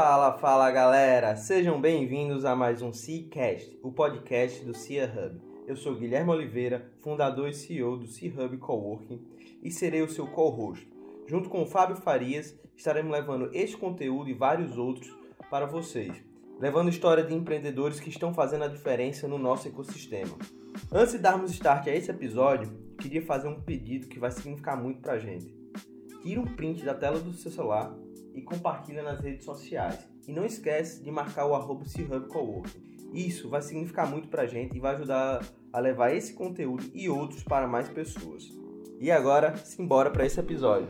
Fala, fala galera! Sejam bem-vindos a mais um Seacast, o podcast do Cia Hub. Eu sou Guilherme Oliveira, fundador e CEO do Sea Hub Coworking e serei o seu co-host. Junto com o Fábio Farias, estaremos levando este conteúdo e vários outros para vocês, levando história de empreendedores que estão fazendo a diferença no nosso ecossistema. Antes de darmos start a esse episódio, queria fazer um pedido que vai significar muito para a gente. Tira um print da tela do seu celular e compartilha nas redes sociais. E não esquece de marcar o arroba. Isso vai significar muito pra gente e vai ajudar a levar esse conteúdo e outros para mais pessoas. E agora, simbora para esse episódio.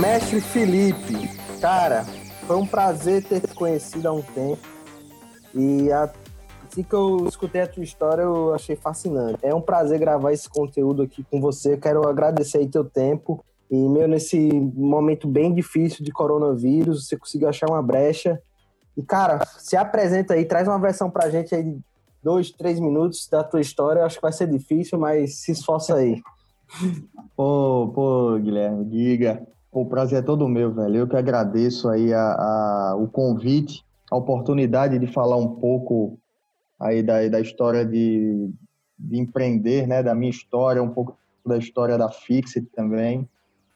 Mestre Felipe, cara, foi um prazer ter te conhecido há um tempo. E a, assim que eu escutei a tua história, eu achei fascinante. É um prazer gravar esse conteúdo aqui com você. Quero agradecer aí teu tempo. E, meu, nesse momento bem difícil de coronavírus, você conseguiu achar uma brecha. E, cara, se apresenta aí, traz uma versão pra gente aí de dois, três minutos da tua história. Eu acho que vai ser difícil, mas se esforça aí. Pô, pô, Guilherme, diga. O prazer é todo meu, velho. Eu que agradeço aí a, a, o convite, a oportunidade de falar um pouco aí da, da história de, de empreender, né? Da minha história, um pouco da história da Fixit também.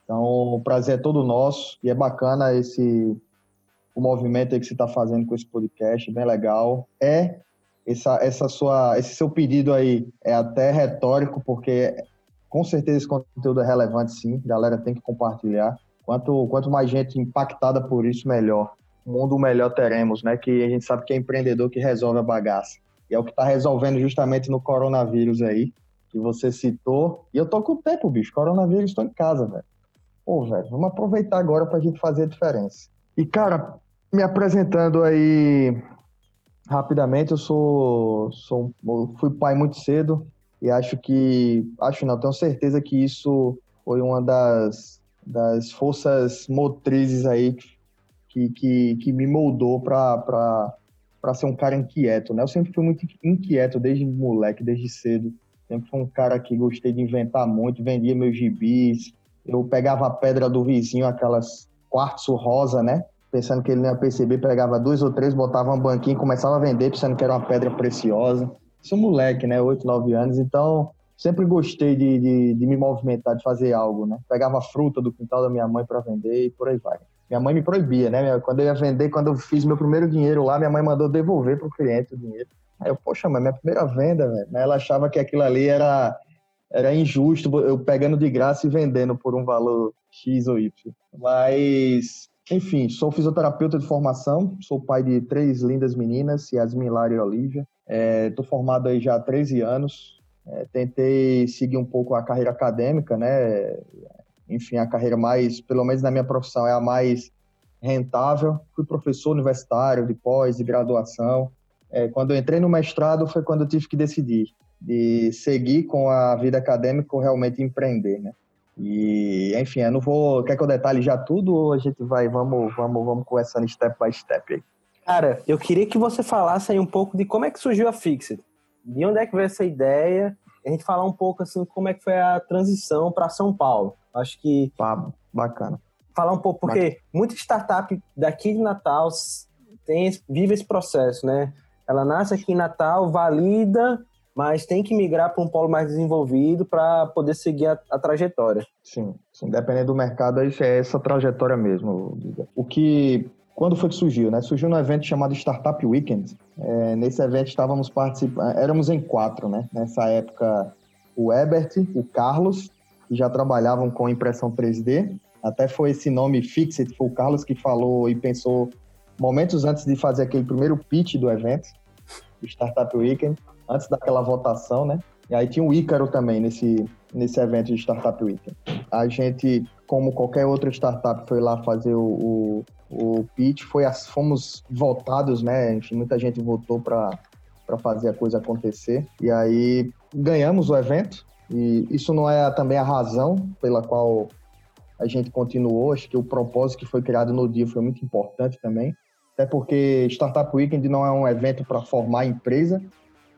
Então, o prazer é todo nosso e é bacana esse o movimento aí que você está fazendo com esse podcast, bem legal. É essa, essa sua, esse seu pedido aí é até retórico, porque com certeza esse conteúdo é relevante, sim. A galera tem que compartilhar. Quanto, quanto mais gente impactada por isso, melhor. Um mundo melhor teremos, né? Que a gente sabe que é empreendedor que resolve a bagaça. E é o que está resolvendo justamente no coronavírus aí, que você citou. E eu tô com o tempo, bicho. Coronavírus, estou em casa, velho. Pô, velho, vamos aproveitar agora para a gente fazer a diferença. E, cara, me apresentando aí rapidamente, eu sou, sou eu fui pai muito cedo e acho que, acho não, tenho certeza que isso foi uma das das forças motrizes aí que, que, que me moldou para ser um cara inquieto, né? Eu sempre fui muito inquieto desde moleque, desde cedo. Sempre fui um cara que gostei de inventar muito, vendia meus gibis. Eu pegava a pedra do vizinho, aquelas quartzo rosa, né? Pensando que ele não ia perceber, pegava dois ou três, botava um banquinho, começava a vender, pensando que era uma pedra preciosa. Sou moleque, né? Oito, nove anos, então sempre gostei de, de, de, me movimentar, de fazer algo, né? Pegava fruta do quintal da minha mãe para vender e por aí vai. Minha mãe me proibia, né? Quando eu ia vender, quando eu fiz meu primeiro dinheiro lá, minha mãe mandou devolver pro cliente o dinheiro. Aí eu, poxa, mas minha primeira venda, velho. Ela achava que aquilo ali era, era injusto, eu pegando de graça e vendendo por um valor X ou Y. Mas, enfim, sou fisioterapeuta de formação, sou pai de três lindas meninas, Yasmin, Lara e Olivia. Estou é, formado aí já há 13 anos, é, tentei seguir um pouco a carreira acadêmica, né? Enfim, a carreira mais, pelo menos na minha profissão, é a mais rentável. Fui professor universitário de pós e graduação. É, quando eu entrei no mestrado foi quando eu tive que decidir de seguir com a vida acadêmica ou realmente empreender, né? E, enfim, eu não vou. Quer que eu detalhe já tudo ou a gente vai, vamos, vamos, vamos conversando step by step aí? Cara, eu queria que você falasse aí um pouco de como é que surgiu a Fixit de onde é que veio essa ideia? A gente falar um pouco assim como é que foi a transição para São Paulo. Acho que ah, bacana. Falar um pouco porque bacana. muita startup daqui de Natal tem vive esse processo, né? Ela nasce aqui em Natal, valida, mas tem que migrar para um polo mais desenvolvido para poder seguir a, a, trajetória. Sim, sim, dependendo do mercado, é essa trajetória mesmo. O que quando foi que surgiu? Né? Surgiu num evento chamado Startup Weekend. É, nesse evento estávamos participando, éramos em quatro, né? Nessa época, o Ebert, o Carlos, que já trabalhavam com impressão 3D. Até foi esse nome Fixit, foi o Carlos que falou e pensou momentos antes de fazer aquele primeiro pitch do evento, do Startup Weekend, antes daquela votação, né? E aí tinha o Ícaro também nesse, nesse evento de Startup Weekend. A gente, como qualquer outra startup, foi lá fazer o, o o pitch foi as, fomos votados, né? Enfim, muita gente votou para fazer a coisa acontecer. E aí ganhamos o evento. E isso não é também a razão pela qual a gente continuou. Acho que o propósito que foi criado no dia foi muito importante também. Até porque Startup Weekend não é um evento para formar empresa,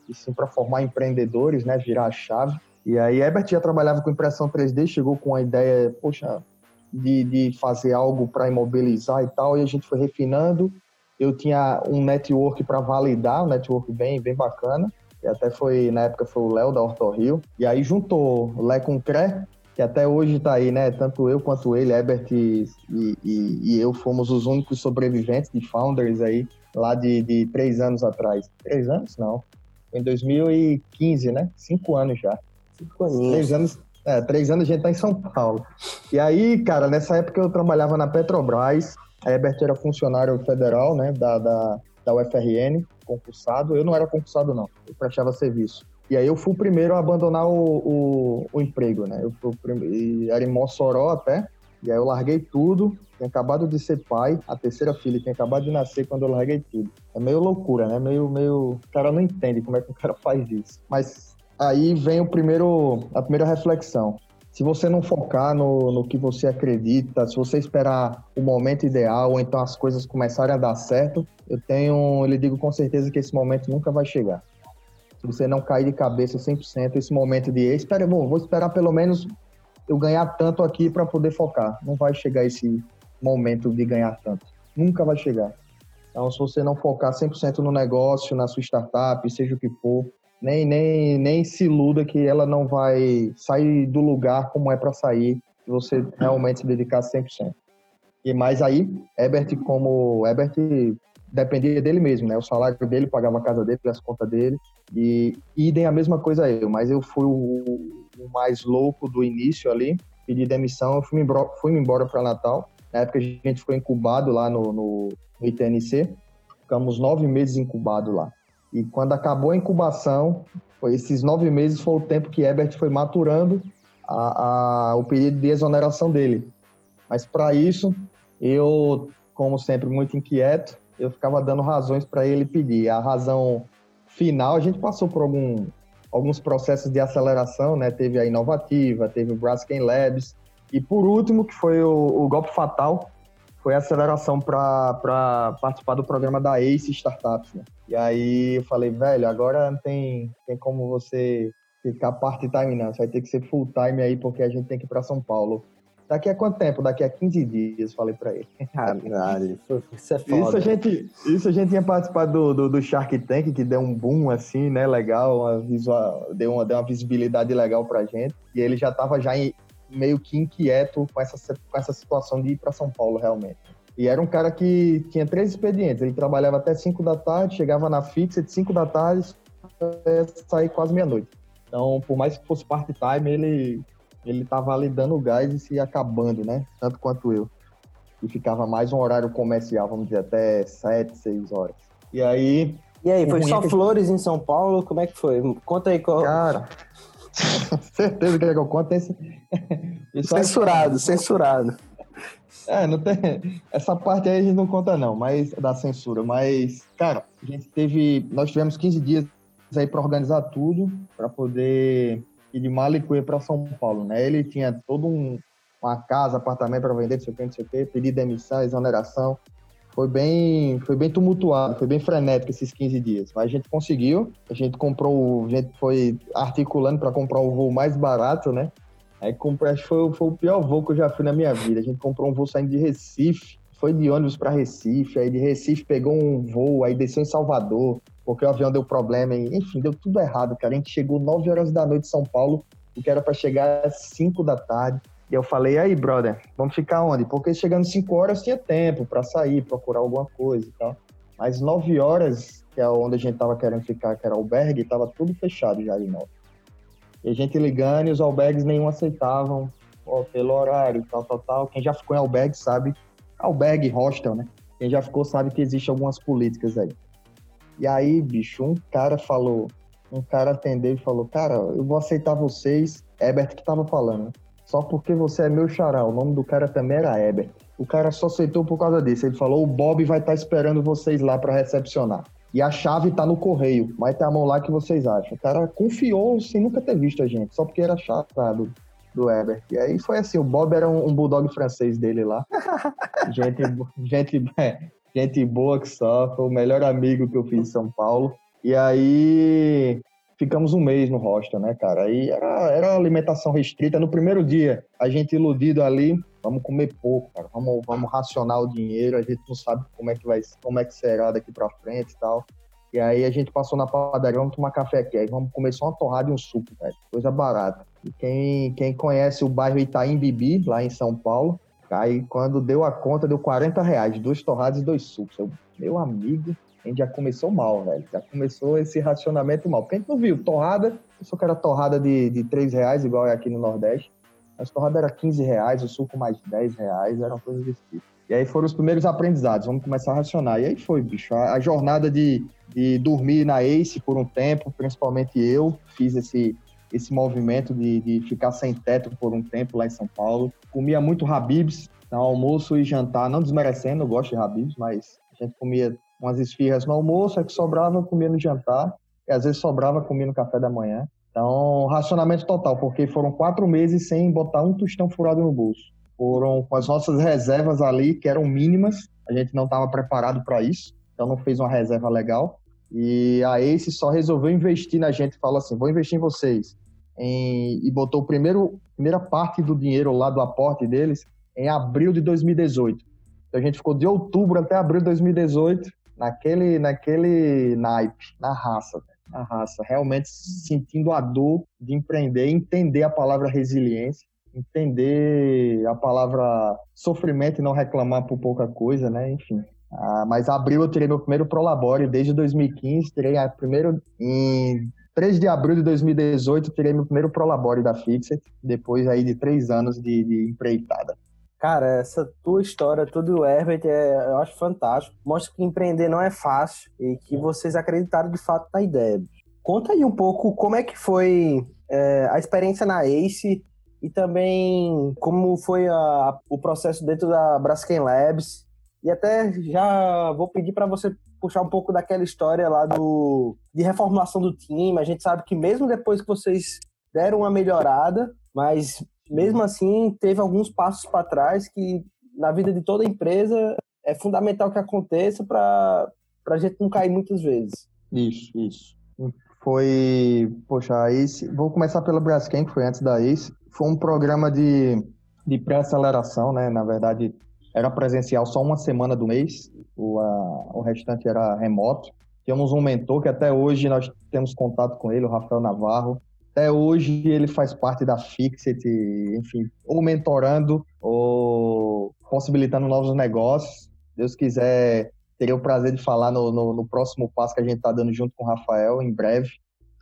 e sim para formar empreendedores, né? Virar a chave. E aí, Herbert já trabalhava com impressão 3D, chegou com a ideia, poxa, de, de fazer algo para imobilizar e tal, e a gente foi refinando. Eu tinha um network para validar, um network bem, bem bacana. E até foi, na época, foi o Léo da Horto Rio. E aí juntou Lé com Cré, que até hoje está aí, né? Tanto eu quanto ele, Herbert e, e, e, eu fomos os únicos sobreviventes de Founders aí, lá de, de três anos atrás. Três anos? Não. Foi em 2015, né? Cinco anos já. Cinco anos. Três anos. É, três anos a gente tá em São Paulo. E aí, cara, nessa época eu trabalhava na Petrobras. A Herbert era funcionário federal, né? Da, da, da UFRN, concursado. Eu não era concursado, não. Eu prestava serviço. E aí eu fui o primeiro a abandonar o, o, o emprego, né? Eu fui primeiro, era em Mossoró até, e aí eu larguei tudo, tinha acabado de ser pai, a terceira filha tinha acabado de nascer quando eu larguei tudo. É meio loucura, né? Meio, meio... O cara não entende como é que o cara faz isso. Mas aí vem o primeiro, a primeira reflexão. Se você não focar no, no que você acredita, se você esperar o momento ideal, ou então as coisas começarem a dar certo, eu tenho, lhe digo com certeza que esse momento nunca vai chegar se você não cair de cabeça 100%, esse momento de espera, bom, vou esperar pelo menos eu ganhar tanto aqui para poder focar. Não vai chegar esse momento de ganhar tanto. Nunca vai chegar. Então, se você não focar 100% no negócio, na sua startup, seja o que for, nem, nem, nem se iluda que ela não vai sair do lugar como é para sair, se você realmente se dedicar 100%. E mais aí, Ebert, como Ebert dependia dele mesmo, né? O salário dele pagava a casa dele, as contas dele. E idem a mesma coisa eu, mas eu fui o, o mais louco do início ali, pedi demissão, eu fui, embora, fui embora para Natal. Na época a gente ficou incubado lá no, no, no ITNC, ficamos nove meses incubado lá. E quando acabou a incubação, esses nove meses foi o tempo que Ebert foi maturando a, a, o pedido de exoneração dele. Mas para isso, eu, como sempre, muito inquieto, eu ficava dando razões para ele pedir. A razão final, a gente passou por algum, alguns processos de aceleração, né? Teve a Inovativa, teve o Braskem Labs, e por último, que foi o, o golpe fatal, foi a aceleração para participar do programa da ACE Startups, né? E aí eu falei, velho, agora não tem, tem como você ficar part-time não, você vai ter que ser full-time aí, porque a gente tem que ir para São Paulo. Daqui a quanto tempo? Daqui a 15 dias, falei para ele. Caralho, isso é foda. Isso a gente, isso a gente tinha participado do, do, do, Shark Tank, que deu um boom assim, né? Legal, uma visual, deu, uma, deu uma visibilidade legal pra gente. E ele já tava já em, meio que inquieto com essa, com essa situação de ir para São Paulo, realmente. E era um cara que tinha três expedientes. Ele trabalhava até 5 da tarde, chegava na fixa de 5 da tarde, sair quase meia-noite. Então, por mais que fosse part-time, ele ele estava ali dando gás e se acabando, né? Tanto quanto eu. E ficava mais um horário comercial, vamos dizer, até 7, 6 horas. E aí. E aí, foi só flores em São Paulo? Como é que foi? Conta aí qual. Cara, certeza que eu conto esse. censurado, censurado. É, não tem. Essa parte aí a gente não conta, não, mas da censura. Mas, cara, a gente teve. Nós tivemos 15 dias aí para organizar tudo, para poder e de Malicuia para São Paulo, né? Ele tinha todo um, uma casa, apartamento para vender, não sei o que, não sei o que, pedir demissão, exoneração. Foi bem, foi bem tumultuado, foi bem frenético esses 15 dias. Mas a gente conseguiu, a gente comprou, a gente foi articulando para comprar o voo mais barato, né? Aí comprei, acho que foi, foi o pior voo que eu já fui na minha vida. A gente comprou um voo saindo de Recife, foi de ônibus para Recife, aí de Recife pegou um voo, aí desceu em Salvador, porque o avião deu problema, enfim, deu tudo errado, cara. A gente chegou 9 horas da noite em São Paulo, o que era para chegar às 5 da tarde. E eu falei, aí, brother, vamos ficar onde? Porque chegando 5 horas tinha tempo para sair, procurar alguma coisa e tal. Mas 9 horas, que é onde a gente tava querendo ficar, que era albergue, tava tudo fechado já de novo. E a gente ligando e os albergues nenhum aceitavam, pelo horário, tal, tal, tal. Quem já ficou em albergue sabe, albergue, hostel, né? Quem já ficou sabe que existem algumas políticas aí. E aí, bicho, um cara falou, um cara atendeu e falou, cara, eu vou aceitar vocês, Ebert que tava falando, só porque você é meu xará, o nome do cara também era Ebert. O cara só aceitou por causa disso, ele falou, o Bob vai estar tá esperando vocês lá para recepcionar. e a chave tá no correio. Vai ter a mão lá que vocês acham. O cara confiou sem nunca ter visto a gente, só porque era chato do Weber. E aí foi assim, o Bob era um, um bulldog francês dele lá. gente, gente, é, gente boa que só, foi o melhor amigo que eu fiz em São Paulo. E aí ficamos um mês no hostel, né, cara? Aí era, era alimentação restrita. No primeiro dia, a gente iludido ali, vamos comer pouco, cara. Vamos, vamos racionar o dinheiro, a gente não sabe como é que vai, como é que será daqui para frente e tal. E aí a gente passou na padaria, vamos tomar café aqui. Aí vamos comer só uma torrada e um suco, velho. Coisa barata. E quem, quem conhece o bairro Itaim Bibi, lá em São Paulo, aí quando deu a conta, deu 40 reais, duas torradas e dois sucos. Eu, meu amigo, a gente já começou mal, velho. Já começou esse racionamento mal. Porque a gente não viu, torrada, só que era torrada de, de 3 reais, igual é aqui no Nordeste. As torradas era 15 reais, o suco mais 10 reais, era uma coisa desse tipo. E aí foram os primeiros aprendizados, vamos começar a racionar. E aí foi, bicho, a, a jornada de, de dormir na Ace por um tempo, principalmente eu, fiz esse, esse movimento de, de ficar sem teto por um tempo lá em São Paulo. Comia muito Habibs, então almoço e jantar, não desmerecendo, eu gosto de Habibs, mas a gente comia umas esfirras no almoço, é que sobrava, comia no jantar, e às vezes sobrava, comia no café da manhã. Então, racionamento total, porque foram quatro meses sem botar um tostão furado no bolso. Foram com as nossas reservas ali, que eram mínimas, a gente não estava preparado para isso, então não fez uma reserva legal. E a Ace só resolveu investir na gente, falou assim, vou investir em vocês. Em... e botou primeiro, primeira parte do dinheiro lá do aporte deles em abril de 2018. Então a gente ficou de outubro até abril de 2018 naquele, naquele naipe, na raça a raça, realmente sentindo a dor de empreender, entender a palavra resiliência, entender a palavra sofrimento e não reclamar por pouca coisa, né? Enfim. Ah, mas abril eu tirei meu primeiro Prolabore desde 2015, tirei a primeiro em 3 de abril de 2018, tirei meu primeiro Prolabore da Fixet, depois aí de três anos de, de empreitada. Cara, essa tua história, tudo o Herbert, é, eu acho fantástico. Mostra que empreender não é fácil e que vocês acreditaram de fato na ideia. Conta aí um pouco como é que foi é, a experiência na ACE e também como foi a, o processo dentro da Braskem Labs. E até já vou pedir para você puxar um pouco daquela história lá do de reformulação do time. A gente sabe que mesmo depois que vocês deram uma melhorada, mas mesmo assim teve alguns passos para trás que na vida de toda empresa é fundamental que aconteça para a gente não cair muitas vezes. Isso, isso. Foi, poxa, a ACE, vou começar pela Braskem, que foi antes da ACE. Foi um programa de, de pré-aceleração, né? Na verdade, era presencial só uma semana do mês, o, a, o restante era remoto. Tínhamos um mentor que até hoje nós temos contato com ele, o Rafael Navarro. Até hoje ele faz parte da Fixit, enfim, ou mentorando ou possibilitando novos negócios. Deus quiser, teria o prazer de falar no, no, no próximo passo que a gente está dando junto com o Rafael, em breve.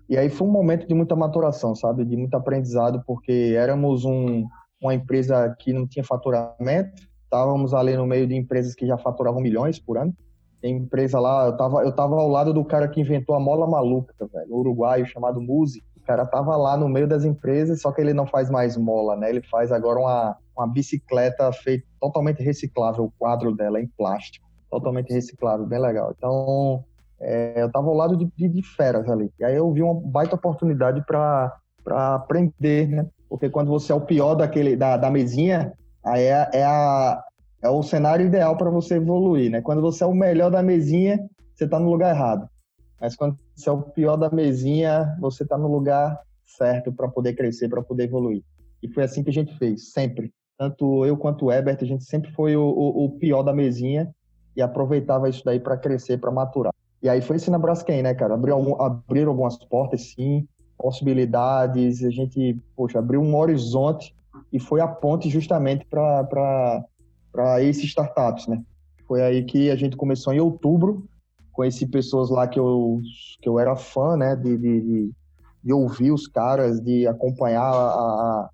E aí foi um momento de muita maturação, sabe? De muito aprendizado, porque éramos um, uma empresa que não tinha faturamento, estávamos ali no meio de empresas que já faturavam milhões por ano. Tem empresa lá, eu tava, eu tava ao lado do cara que inventou a mola maluca, velho, uruguaio chamado Muzi cara tava lá no meio das empresas, só que ele não faz mais mola, né? Ele faz agora uma, uma bicicleta feita totalmente reciclável, o quadro dela é em plástico, totalmente reciclável, bem legal. Então, é, eu tava ao lado de, de, de, feras ali. E aí eu vi uma baita oportunidade para aprender, né? Porque quando você é o pior daquele da, da mesinha, aí é, é, a, é o cenário ideal para você evoluir, né? Quando você é o melhor da mesinha, você está no lugar errado. Mas quando você é o pior da mesinha, você está no lugar certo para poder crescer, para poder evoluir. E foi assim que a gente fez, sempre. Tanto eu quanto o Ebert, a gente sempre foi o, o, o pior da mesinha e aproveitava isso daí para crescer, para maturar. E aí foi assim na Braskem, né, cara? Abriu algum, abriram algumas portas, sim, possibilidades, a gente, poxa, abriu um horizonte e foi a ponte justamente para esses startups, né? Foi aí que a gente começou em outubro conheci pessoas lá que eu, que eu era fã, né, de, de, de ouvir os caras, de acompanhar a,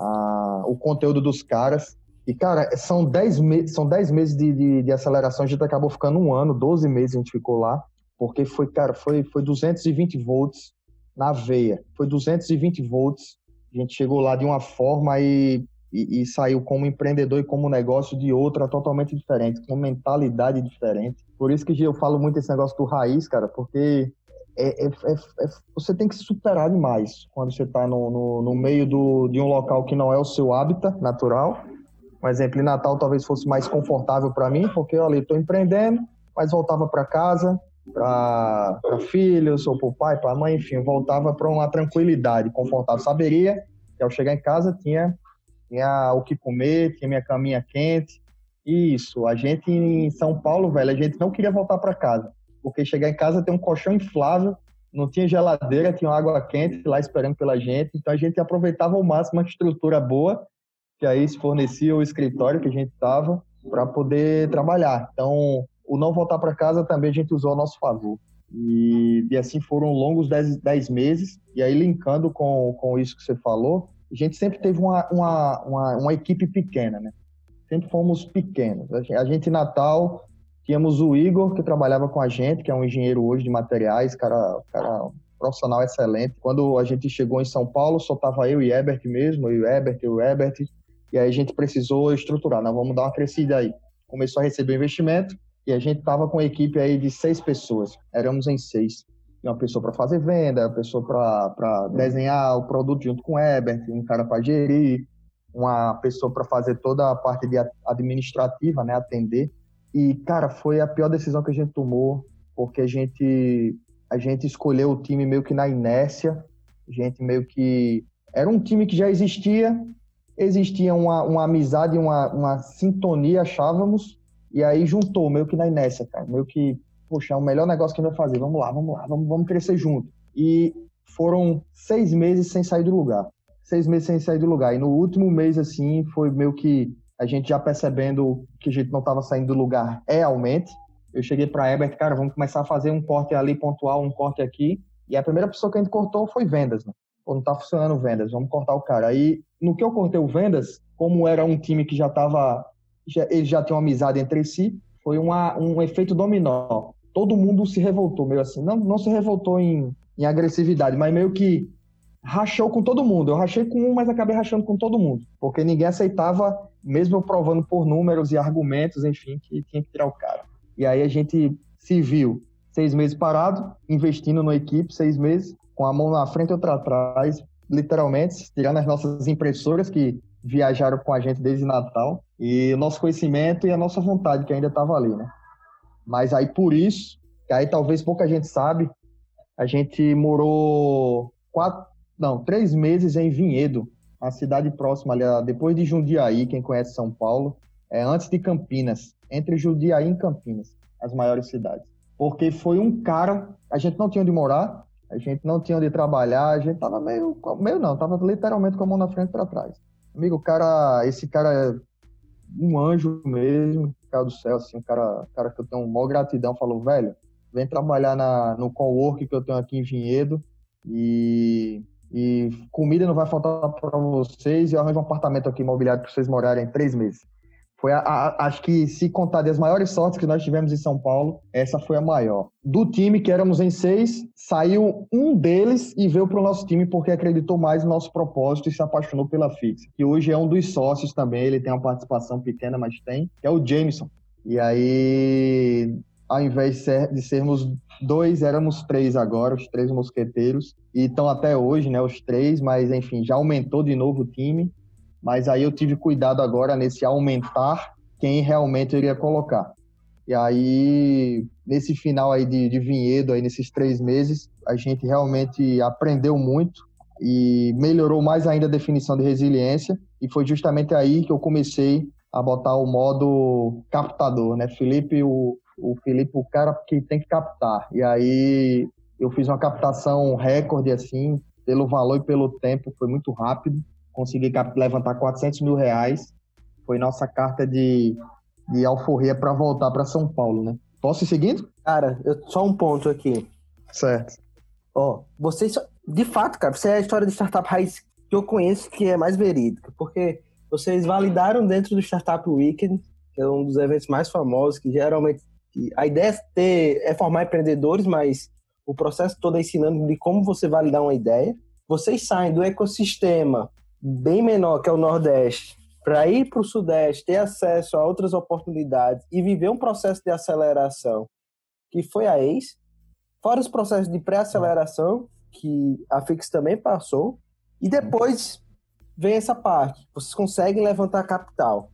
a, o conteúdo dos caras. E, cara, são 10 me são dez meses de, de, de, aceleração, a gente acabou ficando um ano, 12 meses a gente ficou lá, porque foi, cara, foi, foi 220 volts na veia, foi 220 volts, a gente chegou lá de uma forma e e, e, saiu como empreendedor e como negócio de outra totalmente diferente, com mentalidade diferente. Por isso que eu falo muito esse negócio do raiz, cara, porque é, é, é, é você tem que superar demais quando você está no, no, no, meio do, de um local que não é o seu hábitat natural. Um exemplo, em Natal talvez fosse mais confortável para mim, porque eu ali estou empreendendo, mas voltava para casa, para filhos, ou para o pai, para a mãe, enfim, voltava para uma tranquilidade confortável. Saberia que ao chegar em casa tinha tinha o que comer, tinha minha caminha quente. Isso, a gente em São Paulo, velho, a gente não queria voltar para casa, porque chegar em casa tem um colchão inflável, não tinha geladeira, tinha água quente lá esperando pela gente, então a gente aproveitava ao máximo a estrutura boa, que aí se fornecia o escritório que a gente estava para poder trabalhar. Então, o não voltar para casa também a gente usou a nosso favor. E, e assim foram longos 10 meses, e aí linkando com, com isso que você falou, a gente sempre teve uma, uma, uma, uma equipe pequena, né? Sempre fomos pequenos. A gente, em Natal, tínhamos o Igor, que trabalhava com a gente, que é um engenheiro hoje de materiais, cara, cara um profissional excelente. Quando a gente chegou em São Paulo, só tava eu e Ebert mesmo, eu e Ebert, eu e Ebert, e aí a gente precisou estruturar, nós vamos dar uma crescida aí. Começou a receber investimento, e a gente tava com uma equipe aí de seis pessoas, éramos em seis uma pessoa para fazer venda, uma pessoa para desenhar o produto junto com o Ebert, um cara para gerir, uma pessoa para fazer toda a parte de administrativa, né, atender. E cara, foi a pior decisão que a gente tomou, porque a gente a gente escolheu o time meio que na inércia, a gente meio que era um time que já existia, existia uma, uma amizade, uma, uma sintonia, achávamos, e aí juntou meio que na inércia, cara, meio que poxa, é o melhor negócio que a gente vai fazer, vamos lá, vamos lá, vamos, vamos crescer junto. E foram seis meses sem sair do lugar. Seis meses sem sair do lugar. E no último mês, assim, foi meio que a gente já percebendo que a gente não estava saindo do lugar realmente. Eu cheguei para Ebert, cara, vamos começar a fazer um corte ali pontual, um corte aqui. E a primeira pessoa que a gente cortou foi vendas, né? Pô, não tá funcionando vendas, vamos cortar o cara. Aí, no que eu cortei o vendas, como era um time que já estava, já, eles já tinham amizade entre si, foi uma, um efeito dominó todo mundo se revoltou, meio assim. Não, não se revoltou em, em agressividade, mas meio que rachou com todo mundo. Eu rachei com um, mas acabei rachando com todo mundo. Porque ninguém aceitava, mesmo provando por números e argumentos, enfim, que tinha que tirar o cara. E aí a gente se viu seis meses parado, investindo na equipe, seis meses, com a mão na frente e outra atrás, literalmente, tirando as nossas impressoras que viajaram com a gente desde Natal, e o nosso conhecimento e a nossa vontade, que ainda estava ali, né? Mas aí por isso, que aí talvez pouca gente sabe, a gente morou quatro, não, três meses em Vinhedo, uma cidade próxima ali, depois de Jundiaí, quem conhece São Paulo, é antes de Campinas, entre Jundiaí e Campinas, as maiores cidades. Porque foi um cara, a gente não tinha onde morar, a gente não tinha onde trabalhar, a gente tava meio, meio não, tava literalmente com a mão na frente para trás. Amigo, o cara, esse cara é um anjo mesmo, céu do céu, assim, um cara, cara que eu tenho maior gratidão, falou, velho, vem trabalhar na, no cowork que eu tenho aqui em Vinhedo e, e comida não vai faltar para vocês e eu arranjo um apartamento aqui imobiliário para vocês morarem três meses. Foi a, a, acho que se contar das maiores sortes que nós tivemos em São Paulo, essa foi a maior. Do time que éramos em seis, saiu um deles e veio para o nosso time porque acreditou mais no nosso propósito e se apaixonou pela Fix. Que hoje é um dos sócios também, ele tem uma participação pequena, mas tem, que é o Jameson. E aí, ao invés de sermos dois, éramos três agora, os três mosqueteiros. E estão até hoje, né, os três, mas enfim, já aumentou de novo o time. Mas aí eu tive cuidado agora nesse aumentar quem realmente eu iria colocar. E aí, nesse final aí de, de vinhedo, aí nesses três meses, a gente realmente aprendeu muito e melhorou mais ainda a definição de resiliência. E foi justamente aí que eu comecei a botar o modo captador, né? Felipe, o, o Felipe, o cara que tem que captar. E aí eu fiz uma captação recorde, assim, pelo valor e pelo tempo, foi muito rápido consegui levantar 400 mil reais. Foi nossa carta de, de alforria para voltar para São Paulo, né? Posso ir seguindo? Cara, eu, só um ponto aqui. Certo. Ó, vocês, de fato, cara, você é a história de startup raiz que eu conheço que é mais verídica, porque vocês validaram dentro do Startup Weekend, que é um dos eventos mais famosos, que geralmente a ideia é, ter, é formar empreendedores, mas o processo todo é ensinando de como você validar uma ideia. Vocês saem do ecossistema bem menor, que é o Nordeste, para ir para o Sudeste, ter acesso a outras oportunidades e viver um processo de aceleração que foi a ACE, fora os processos de pré-aceleração que a Fix também passou, e depois vem essa parte, vocês conseguem levantar capital.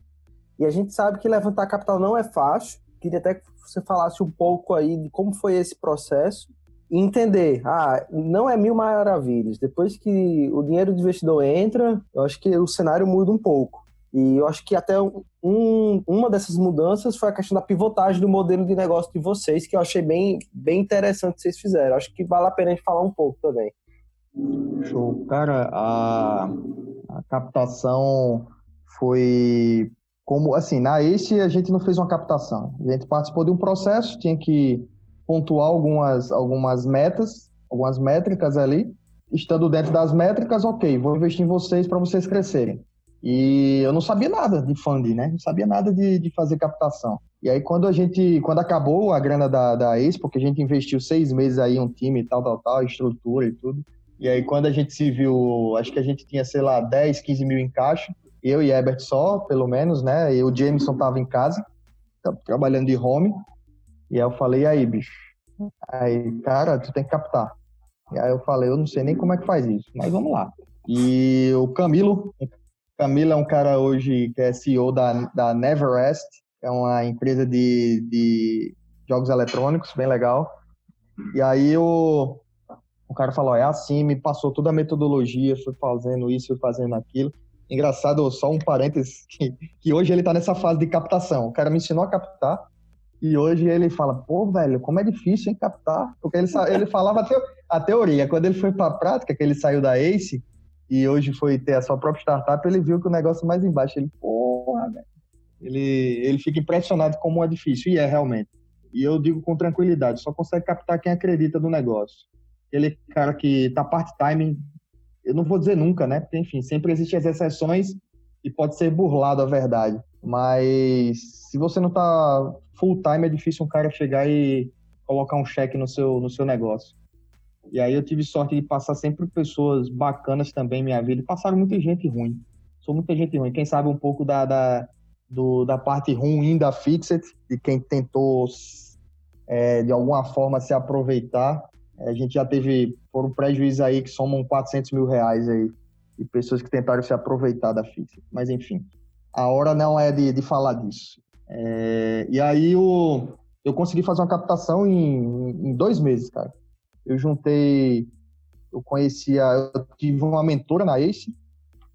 E a gente sabe que levantar capital não é fácil, queria até que você falasse um pouco aí de como foi esse processo entender, ah, não é mil maravilhas. Depois que o dinheiro do investidor entra, eu acho que o cenário muda um pouco. E eu acho que até um, uma dessas mudanças foi a questão da pivotagem do modelo de negócio de vocês, que eu achei bem, bem interessante que vocês fizeram. Eu acho que vale a pena a gente falar um pouco também. Show. Cara, a, a captação foi como assim, na ACE a gente não fez uma captação. A gente participou de um processo, tinha que pontuar algumas, algumas metas, algumas métricas ali. Estando dentro das métricas, ok, vou investir em vocês para vocês crescerem. E eu não sabia nada de funding, né? Não sabia nada de, de fazer captação. E aí, quando a gente, quando acabou a grana da, da Expo, que a gente investiu seis meses aí um time e tal, tal, tal, estrutura e tudo. E aí, quando a gente se viu, acho que a gente tinha, sei lá, 10, 15 mil em caixa. Eu e Herbert só, pelo menos, né? E o Jameson tava em casa, trabalhando de home. E aí eu falei, e aí, bicho? Aí, cara, tu tem que captar. E aí eu falei, eu não sei nem como é que faz isso, mas vamos lá. E o Camilo, Camila é um cara hoje que é CEO da, da Neverest, é uma empresa de, de jogos eletrônicos, bem legal. E aí o, o cara falou, é assim, me passou toda a metodologia, foi fazendo isso, foi fazendo aquilo. Engraçado, só um parênteses, que, que hoje ele está nessa fase de captação. O cara me ensinou a captar, e hoje ele fala, pô, velho, como é difícil, hein, captar. Porque ele, ele falava a, teo, a teoria. Quando ele foi para a prática, que ele saiu da ACE, e hoje foi ter a sua própria startup, ele viu que o negócio mais embaixo. Ele, porra, velho. Ele, ele fica impressionado como é difícil, e é realmente. E eu digo com tranquilidade, só consegue captar quem acredita no negócio. Aquele cara que tá part-time, eu não vou dizer nunca, né? Porque, enfim, sempre existem as exceções e pode ser burlado a verdade. Mas se você não tá full-time, é difícil um cara chegar e colocar um cheque no seu, no seu negócio. E aí eu tive sorte de passar sempre pessoas bacanas também minha vida. Passaram muita gente ruim. Sou muita gente ruim. Quem sabe um pouco da, da, do, da parte ruim da Fixit, de quem tentou é, de alguma forma se aproveitar. É, a gente já teve, foram prejuízos aí que somam 400 mil reais aí. E pessoas que tentaram se aproveitar da Fixit. Mas enfim, a hora não é de, de falar disso. É, e aí eu consegui fazer uma captação em, em dois meses, cara eu juntei, eu conhecia, eu tive uma mentora na ACE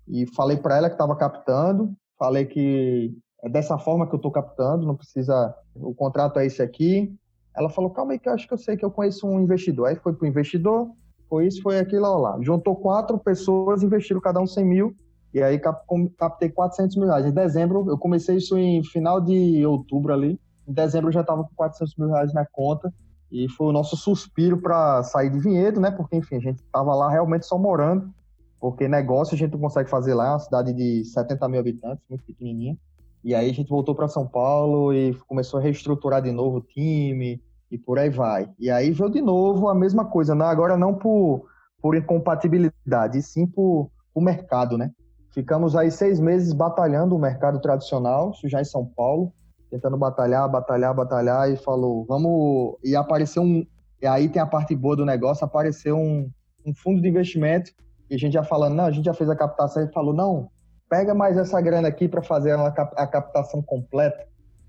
e falei para ela que estava captando, falei que é dessa forma que eu estou captando, não precisa, o contrato é esse aqui. Ela falou, calma aí que eu acho que eu sei que eu conheço um investidor. Aí foi para o investidor, foi isso, foi aquilo lá. Juntou quatro pessoas, investiram cada um 100 mil, e aí captei 400 mil reais. Em dezembro, eu comecei isso em final de outubro ali, em dezembro eu já estava com 400 mil reais na conta, e foi o nosso suspiro para sair de Vinhedo, né? Porque, enfim, a gente estava lá realmente só morando, porque negócio a gente não consegue fazer lá, é uma cidade de 70 mil habitantes, muito pequenininha. E aí a gente voltou para São Paulo e começou a reestruturar de novo o time e por aí vai. E aí veio de novo a mesma coisa, né? agora não por, por incompatibilidade, e sim por, por mercado, né? Ficamos aí seis meses batalhando o mercado tradicional, isso já em São Paulo, tentando batalhar, batalhar, batalhar e falou, vamos. E apareceu um. E aí tem a parte boa do negócio, apareceu um, um fundo de investimento e a gente já falando, não, a gente já fez a captação e falou, não, pega mais essa grana aqui para fazer a, a captação completa.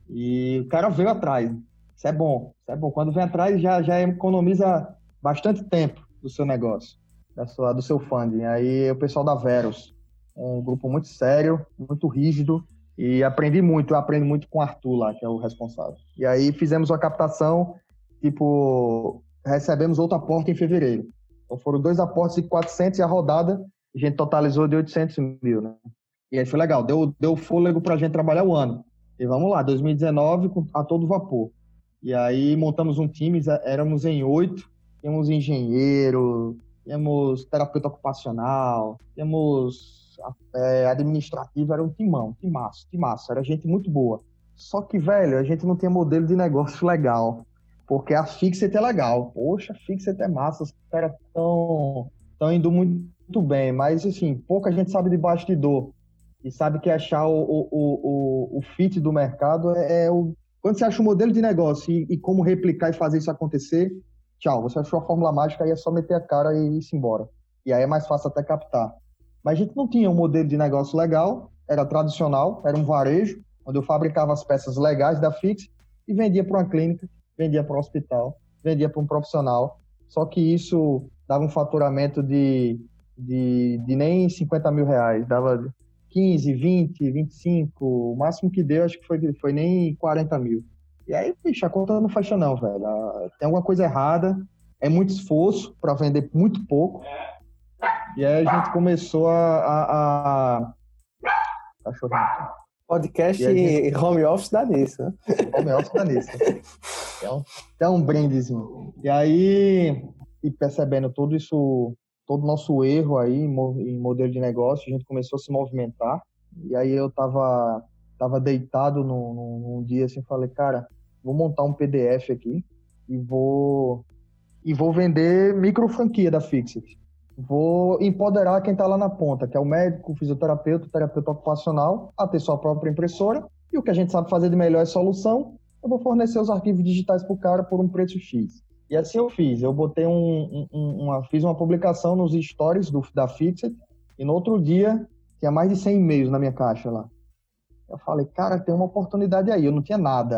E o cara veio atrás. Isso é bom, isso é bom. Quando vem atrás, já, já economiza bastante tempo do seu negócio, da sua, do seu funding. Aí o pessoal da Veros, um grupo muito sério, muito rígido, e aprendi muito, eu aprendo muito com o Arthur lá, que é o responsável. E aí fizemos uma captação, tipo, recebemos outro aporte em fevereiro. Então foram dois aportes de 400 e a rodada a gente totalizou de 800 mil, né? E aí foi legal, deu, deu fôlego para a gente trabalhar o ano. E vamos lá, 2019 a todo vapor. E aí montamos um time, éramos em oito, temos engenheiro, temos terapeuta ocupacional, temos é, administrativa era um timão, timaço, timaço, era gente muito boa. Só que, velho, a gente não tinha modelo de negócio legal. Porque a Fixet é legal. Poxa, a Fixet é massa, os caras estão tão indo muito, muito bem. Mas, assim, pouca gente sabe de bastidor. e sabe que achar o, o, o, o fit do mercado é, é, o. Quando você acha o modelo de negócio e, e, como replicar e fazer isso acontecer, tchau, você achou a fórmula mágica, aí é só meter a cara e ir embora. E aí é mais fácil até captar. Mas a gente não tinha um modelo de negócio legal, era tradicional, era um varejo, onde eu fabricava as peças legais da Fix e vendia para uma clínica, vendia para um hospital, vendia para um profissional. Só que isso dava um faturamento de, de, de nem 50 mil reais, dava 15, 20, 25, o máximo que deu acho que foi, foi nem 40 mil. E aí, bicho, a conta não fecha não, velho. Tem alguma coisa errada, é muito esforço para vender muito pouco. E aí a gente começou a... a, a... Podcast e gente... home office dá nisso, né? Home office dá nisso. É um, é um brindezinho. E aí, e percebendo todo isso, todo o nosso erro aí em modelo de negócio, a gente começou a se movimentar. E aí eu tava, tava deitado num, num dia assim, falei, cara, vou montar um PDF aqui e vou e vou vender micro franquia da Fixit vou empoderar quem está lá na ponta, que é o médico, o fisioterapeuta, o terapeuta ocupacional, a ter sua própria impressora. E o que a gente sabe fazer de melhor é solução. Eu vou fornecer os arquivos digitais para o cara por um preço X. E assim eu fiz. Eu botei um, um, uma, fiz uma publicação nos stories do, da Fixit e no outro dia tinha mais de 100 e-mails na minha caixa lá. Eu falei, cara, tem uma oportunidade aí. Eu não tinha nada,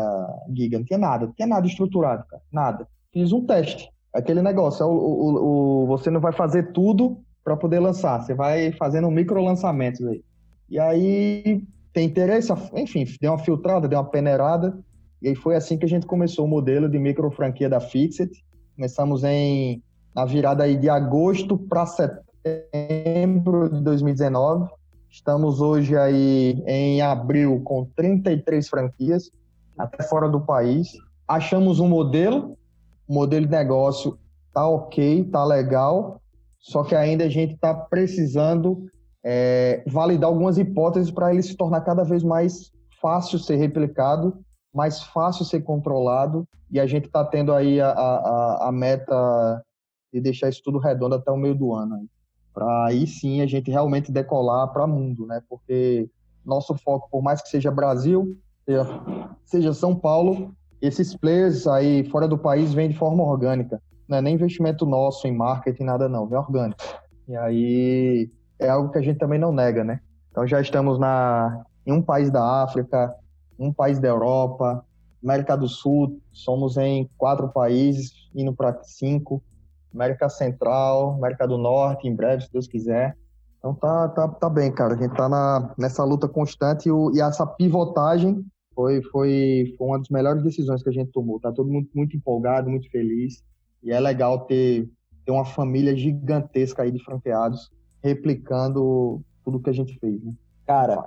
Giga, não tinha nada, não tinha nada estruturado, cara, nada. Fiz um teste aquele negócio, é o, o, o, você não vai fazer tudo para poder lançar, você vai fazendo micro lançamentos aí. E aí tem interesse, enfim, deu uma filtrada, deu uma peneirada, e aí foi assim que a gente começou o modelo de micro franquia da Fixit. Começamos em na virada aí de agosto para setembro de 2019. Estamos hoje aí em abril com 33 franquias, até fora do país. Achamos um modelo, o modelo de negócio tá ok, tá legal, só que ainda a gente está precisando é, validar algumas hipóteses para ele se tornar cada vez mais fácil ser replicado, mais fácil ser controlado, e a gente está tendo aí a, a, a, meta de deixar isso tudo redondo até o meio do ano. Para aí sim a gente realmente decolar para o mundo, né? Porque nosso foco, por mais que seja Brasil, seja, seja São Paulo, esses players aí fora do país vêm de forma orgânica. Não é nem investimento nosso em marketing, nada não, vem orgânico. E aí é algo que a gente também não nega, né? Então já estamos na, em um país da África, um país da Europa, América do Sul, somos em quatro países, indo para cinco, América Central, América do Norte, em breve, se Deus quiser. Então tá, tá, tá bem, cara. A gente tá na, nessa luta constante e, o, e essa pivotagem foi, foi, foi uma das melhores decisões que a gente tomou. Tá todo mundo muito empolgado, muito feliz. E é legal ter, ter uma família gigantesca aí de franqueados replicando tudo que a gente fez, né? Cara,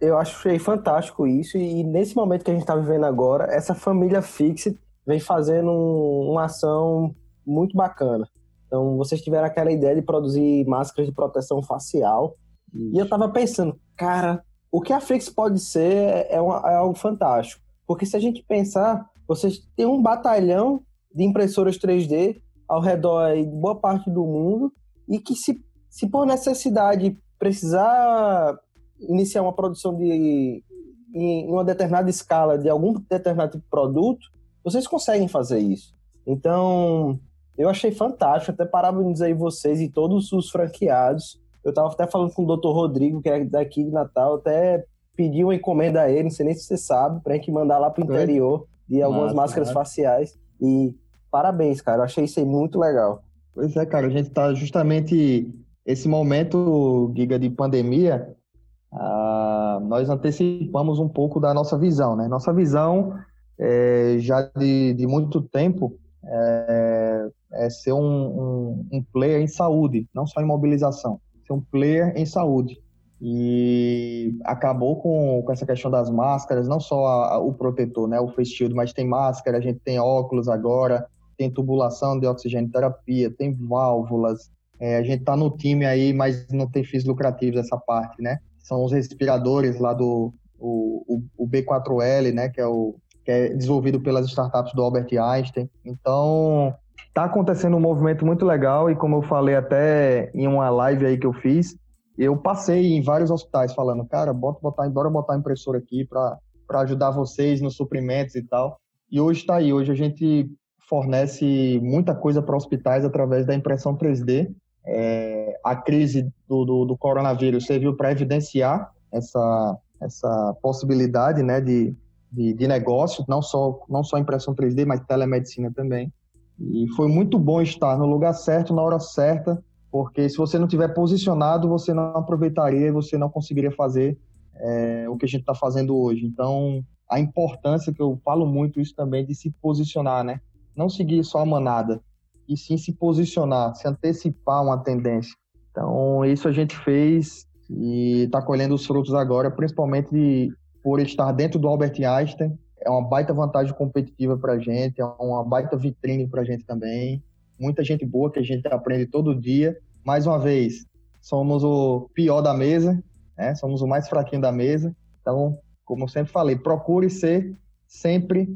eu achei fantástico isso. E nesse momento que a gente está vivendo agora, essa família Fixit vem fazendo um, uma ação muito bacana. Então, vocês tiveram aquela ideia de produzir máscaras de proteção facial. Isso. E eu tava pensando, cara, o que a Flix pode ser é, uma, é, algo fantástico. Porque se a gente pensar, vocês têm um batalhão de impressoras 3D ao redor de boa parte do mundo e que se, se por necessidade precisar iniciar uma produção de em uma determinada escala de algum determinado produto, vocês conseguem fazer isso. Então, eu achei fantástico, até parabenizei vocês e todos os franqueados eu tava até falando com o doutor Rodrigo, que é daqui de Natal, até pedi uma encomenda a ele, não sei nem se você sabe, pra gente mandar lá pro interior de algumas Nossa, máscaras cara. faciais. E parabéns, cara. Eu achei isso aí muito legal. Pois é, cara. A gente tá justamente esse momento, Giga, de pandemia, ah, nós antecipamos um pouco da nossa visão, né? Nossa visão é, já de, de muito tempo é, é ser um, um, um player em saúde, não só em mobilização ser um player em saúde. E acabou com, com essa questão das máscaras, não só a, a, o protetor, né, o face shield, mas tem máscara, a gente tem óculos agora, tem tubulação de oxigênio terapia, tem válvulas. É, a gente está no time aí, mas não tem fins lucrativos essa parte, né? São os respiradores lá do o, o, o B4L, né, que é o que é desenvolvido pelas startups do Albert Einstein. Então, Tá acontecendo um movimento muito legal e como eu falei até em uma live aí que eu fiz, eu passei em vários hospitais falando, cara, bota botar, bora botar impressora aqui para ajudar vocês nos suprimentos e tal. E hoje está aí, hoje a gente fornece muita coisa para hospitais através da impressão 3D. É, a crise do, do, do coronavírus serviu para evidenciar essa, essa possibilidade né, de, de, de, negócio, não só, não só impressão 3D, mas telemedicina também. E foi muito bom estar no lugar certo, na hora certa, porque se você não tiver posicionado, você não aproveitaria, você não conseguiria fazer é, o que a gente está fazendo hoje. Então, a importância que eu falo muito isso também de se posicionar, né? Não seguir só a manada, e sim se posicionar, se antecipar uma tendência. Então, isso a gente fez e está colhendo os frutos agora, principalmente por estar dentro do Albert Einstein. É uma baita vantagem competitiva para a gente, é uma baita vitrine para a gente também. Muita gente boa que a gente aprende todo dia. Mais uma vez, somos o pior da mesa, né? somos o mais fraquinho da mesa. Então, como eu sempre falei, procure ser sempre.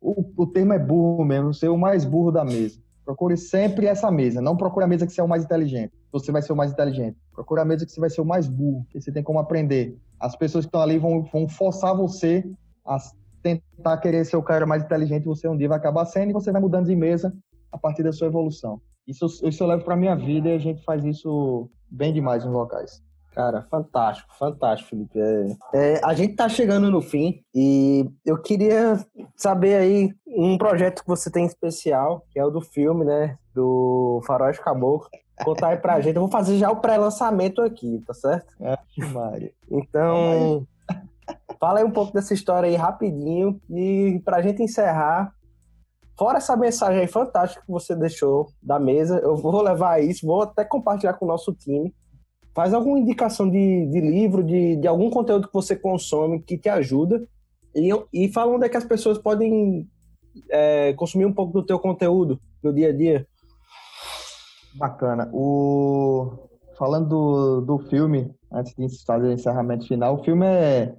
O, o termo é burro mesmo, ser o mais burro da mesa. Procure sempre essa mesa. Não procure a mesa que você é o mais inteligente. Você vai ser o mais inteligente. Procure a mesa que você vai ser o mais burro, que você tem como aprender. As pessoas que estão ali vão, vão forçar você a tentar querer ser o cara mais inteligente. Você um dia vai acabar sendo e você vai mudando de mesa a partir da sua evolução. Isso, isso eu levo para minha vida e a gente faz isso bem demais nos locais. Cara, fantástico, fantástico, Felipe. É, é, a gente tá chegando no fim e eu queria saber aí um projeto que você tem especial, que é o do filme, né? Do Faroeste Caboclo. Contar aí pra gente. Eu vou fazer já o pré-lançamento aqui, tá certo? É, Mário. Então, fala aí um pouco dessa história aí rapidinho e pra gente encerrar. Fora essa mensagem aí fantástica que você deixou da mesa, eu vou levar isso, vou até compartilhar com o nosso time faz alguma indicação de, de livro, de, de algum conteúdo que você consome que te ajuda e, e fala onde é que as pessoas podem é, consumir um pouco do teu conteúdo no dia a dia. Bacana. O... Falando do, do filme, antes de fazer o encerramento final, o filme é,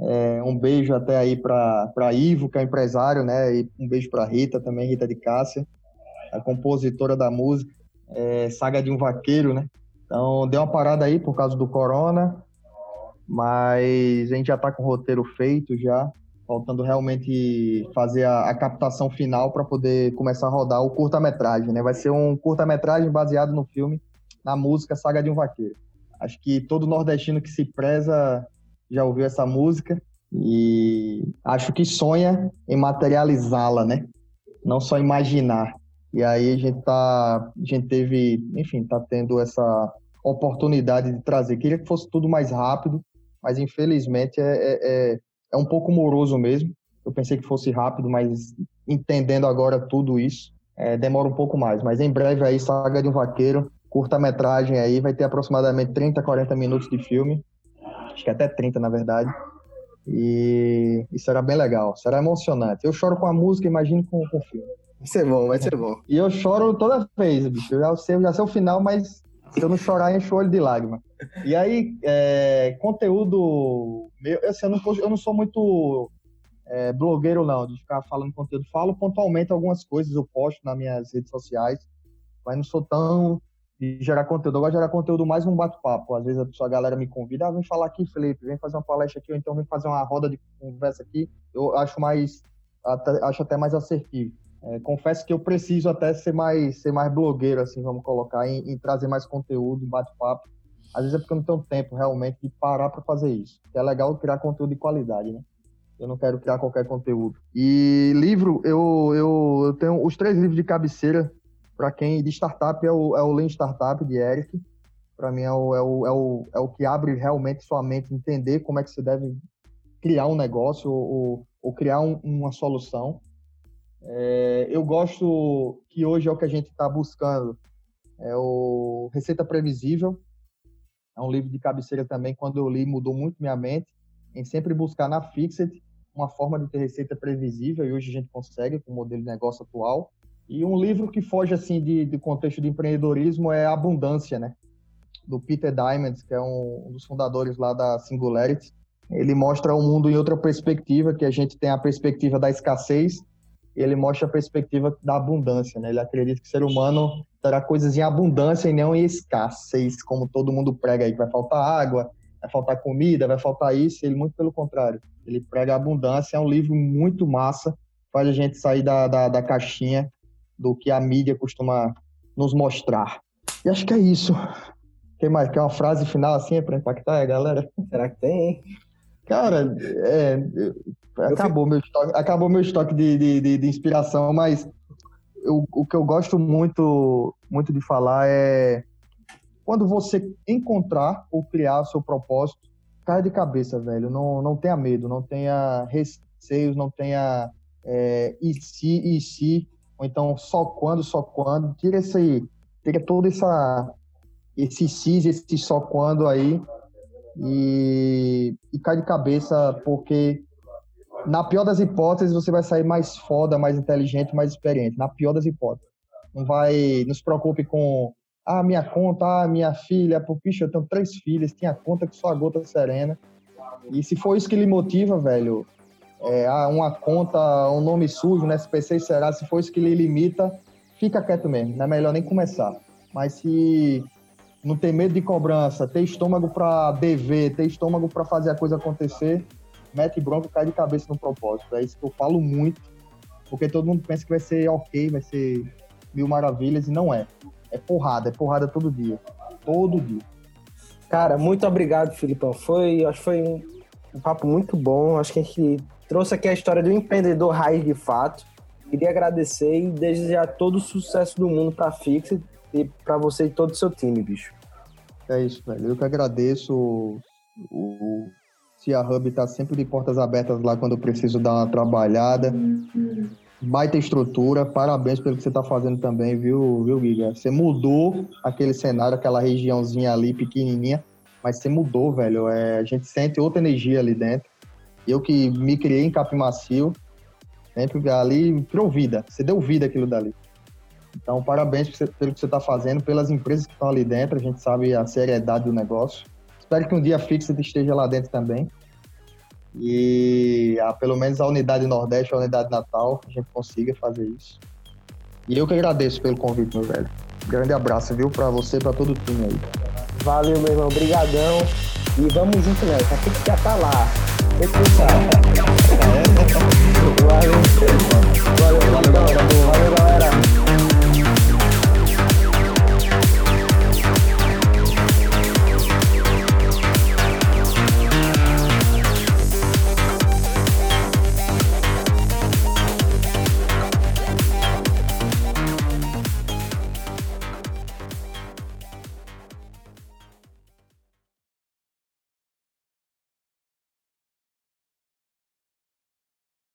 é um beijo até aí para Ivo, que é empresário, né? E um beijo para Rita também, Rita de Cássia, a compositora da música. É, Saga de um Vaqueiro, né? Então, deu uma parada aí por causa do corona, mas a gente já está com o roteiro feito já, faltando realmente fazer a, a captação final para poder começar a rodar o curta-metragem, né? Vai ser um curta-metragem baseado no filme, na música Saga de um Vaqueiro. Acho que todo nordestino que se preza já ouviu essa música e acho que sonha em materializá-la, né? Não só imaginar. E aí a gente tá, a gente teve, enfim, tá tendo essa oportunidade de trazer. Queria que fosse tudo mais rápido, mas infelizmente é, é, é, é um pouco moroso mesmo. Eu pensei que fosse rápido, mas entendendo agora tudo isso, é, demora um pouco mais. Mas em breve aí, Saga de um Vaqueiro, curta-metragem aí, vai ter aproximadamente 30, 40 minutos de filme. Acho que até 30, na verdade. E, e será bem legal, será emocionante. Eu choro com a música, imagine com, com o filme. Vai ser bom, vai ser bom. E eu choro toda vez, bicho. Eu já sei, já sei o final, mas se eu não chorar, encho o olho de lágrima. E aí, é, conteúdo meu, assim, eu, não, eu não sou muito é, blogueiro, não, de ficar falando conteúdo. Falo pontualmente algumas coisas, eu posto nas minhas redes sociais, mas não sou tão de gerar conteúdo. Eu gosto de gerar conteúdo mais um bate-papo. Às vezes a, pessoa, a galera me convida, ah, vem falar aqui, Felipe, vem fazer uma palestra aqui, ou então vem fazer uma roda de conversa aqui. Eu acho mais, até, acho até mais assertivo. É, confesso que eu preciso até ser mais, ser mais blogueiro, assim, vamos colocar, em, em trazer mais conteúdo, bate-papo. Às vezes é porque eu não tenho tempo realmente de parar para fazer isso. É legal criar conteúdo de qualidade, né? Eu não quero criar qualquer conteúdo. E livro, eu, eu, eu tenho os três livros de cabeceira para quem de startup é o, é o Lean Startup de Eric. Para mim é o, é, o, é, o, é o que abre realmente sua mente, entender como é que você deve criar um negócio ou, ou criar um, uma solução. É, eu gosto que hoje é o que a gente está buscando, é o Receita Previsível. É um livro de cabeceira também, quando eu li, mudou muito minha mente, em sempre buscar na Fixit uma forma de ter receita previsível, e hoje a gente consegue com o modelo de negócio atual. E um livro que foge assim de, de contexto de empreendedorismo é Abundância, né? Do Peter Diamond, que é um, um dos fundadores lá da Singularity. Ele mostra o mundo em outra perspectiva, que a gente tem a perspectiva da escassez, ele mostra a perspectiva da abundância, né? Ele acredita que o ser humano terá coisas em abundância e não em escassez, como todo mundo prega aí, que vai faltar água, vai faltar comida, vai faltar isso. Ele, muito pelo contrário, ele prega a abundância. É um livro muito massa, faz a gente sair da, da, da caixinha do que a mídia costuma nos mostrar. E acho que é isso. Tem mais? Quer uma frase final assim para impactar a galera? Será que tem, Cara, é, acabou, meu estoque, acabou meu estoque de, de, de, de inspiração, mas eu, o que eu gosto muito, muito de falar é quando você encontrar ou criar o seu propósito, caia de cabeça, velho. Não, não tenha medo, não tenha receios, não tenha é, e se, e se, ou então só quando, só quando. Tira esse, tira todo essa, esse cis, esse só quando aí e, e cai de cabeça porque na pior das hipóteses você vai sair mais foda, mais inteligente, mais experiente. Na pior das hipóteses. Não vai, não se preocupe com ah, minha conta, ah, minha filha, bicho, eu tenho três filhas, tinha conta que só a gota serena. E se for isso que lhe motiva, velho, é, uma conta, um nome sujo no SPC será, se for isso que lhe limita, fica quieto mesmo, não é melhor nem começar. Mas se não ter medo de cobrança, ter estômago para dever, ter estômago para fazer a coisa acontecer, mete bronca, cai de cabeça no propósito. É isso que eu falo muito, porque todo mundo pensa que vai ser ok, vai ser mil maravilhas, e não é. É porrada, é porrada todo dia. Todo dia. Cara, muito obrigado, Filipão. Foi, acho que foi um, um papo muito bom. Acho que a gente trouxe aqui a história do empreendedor raiz de fato. Queria agradecer e desejar todo o sucesso do mundo para a Fixa e para você e todo o seu time, bicho. É isso, velho. Eu que agradeço. O, Cia Hub tá sempre de portas abertas lá quando eu preciso dar uma trabalhada. Baita estrutura, parabéns pelo que você tá fazendo também, viu, viu, Giga? Você mudou aquele cenário, aquela regiãozinha ali pequenininha, mas você mudou, velho. É, a gente sente outra energia ali dentro. Eu que me criei em Capim Macio, sempre ali criou vida. Você deu vida aquilo dali. Então, parabéns pelo que você está fazendo, pelas empresas que estão ali dentro. A gente sabe a seriedade do negócio. Espero que um dia a Fixed esteja lá dentro também. E a, pelo menos a unidade Nordeste, a unidade Natal, a gente consiga fazer isso. E eu que agradeço pelo convite, meu velho. Grande abraço, viu, para você e para todo o time aí. Valeu, meu irmão. Obrigadão. E vamos junto, né? A Fixed já tá lá. さ、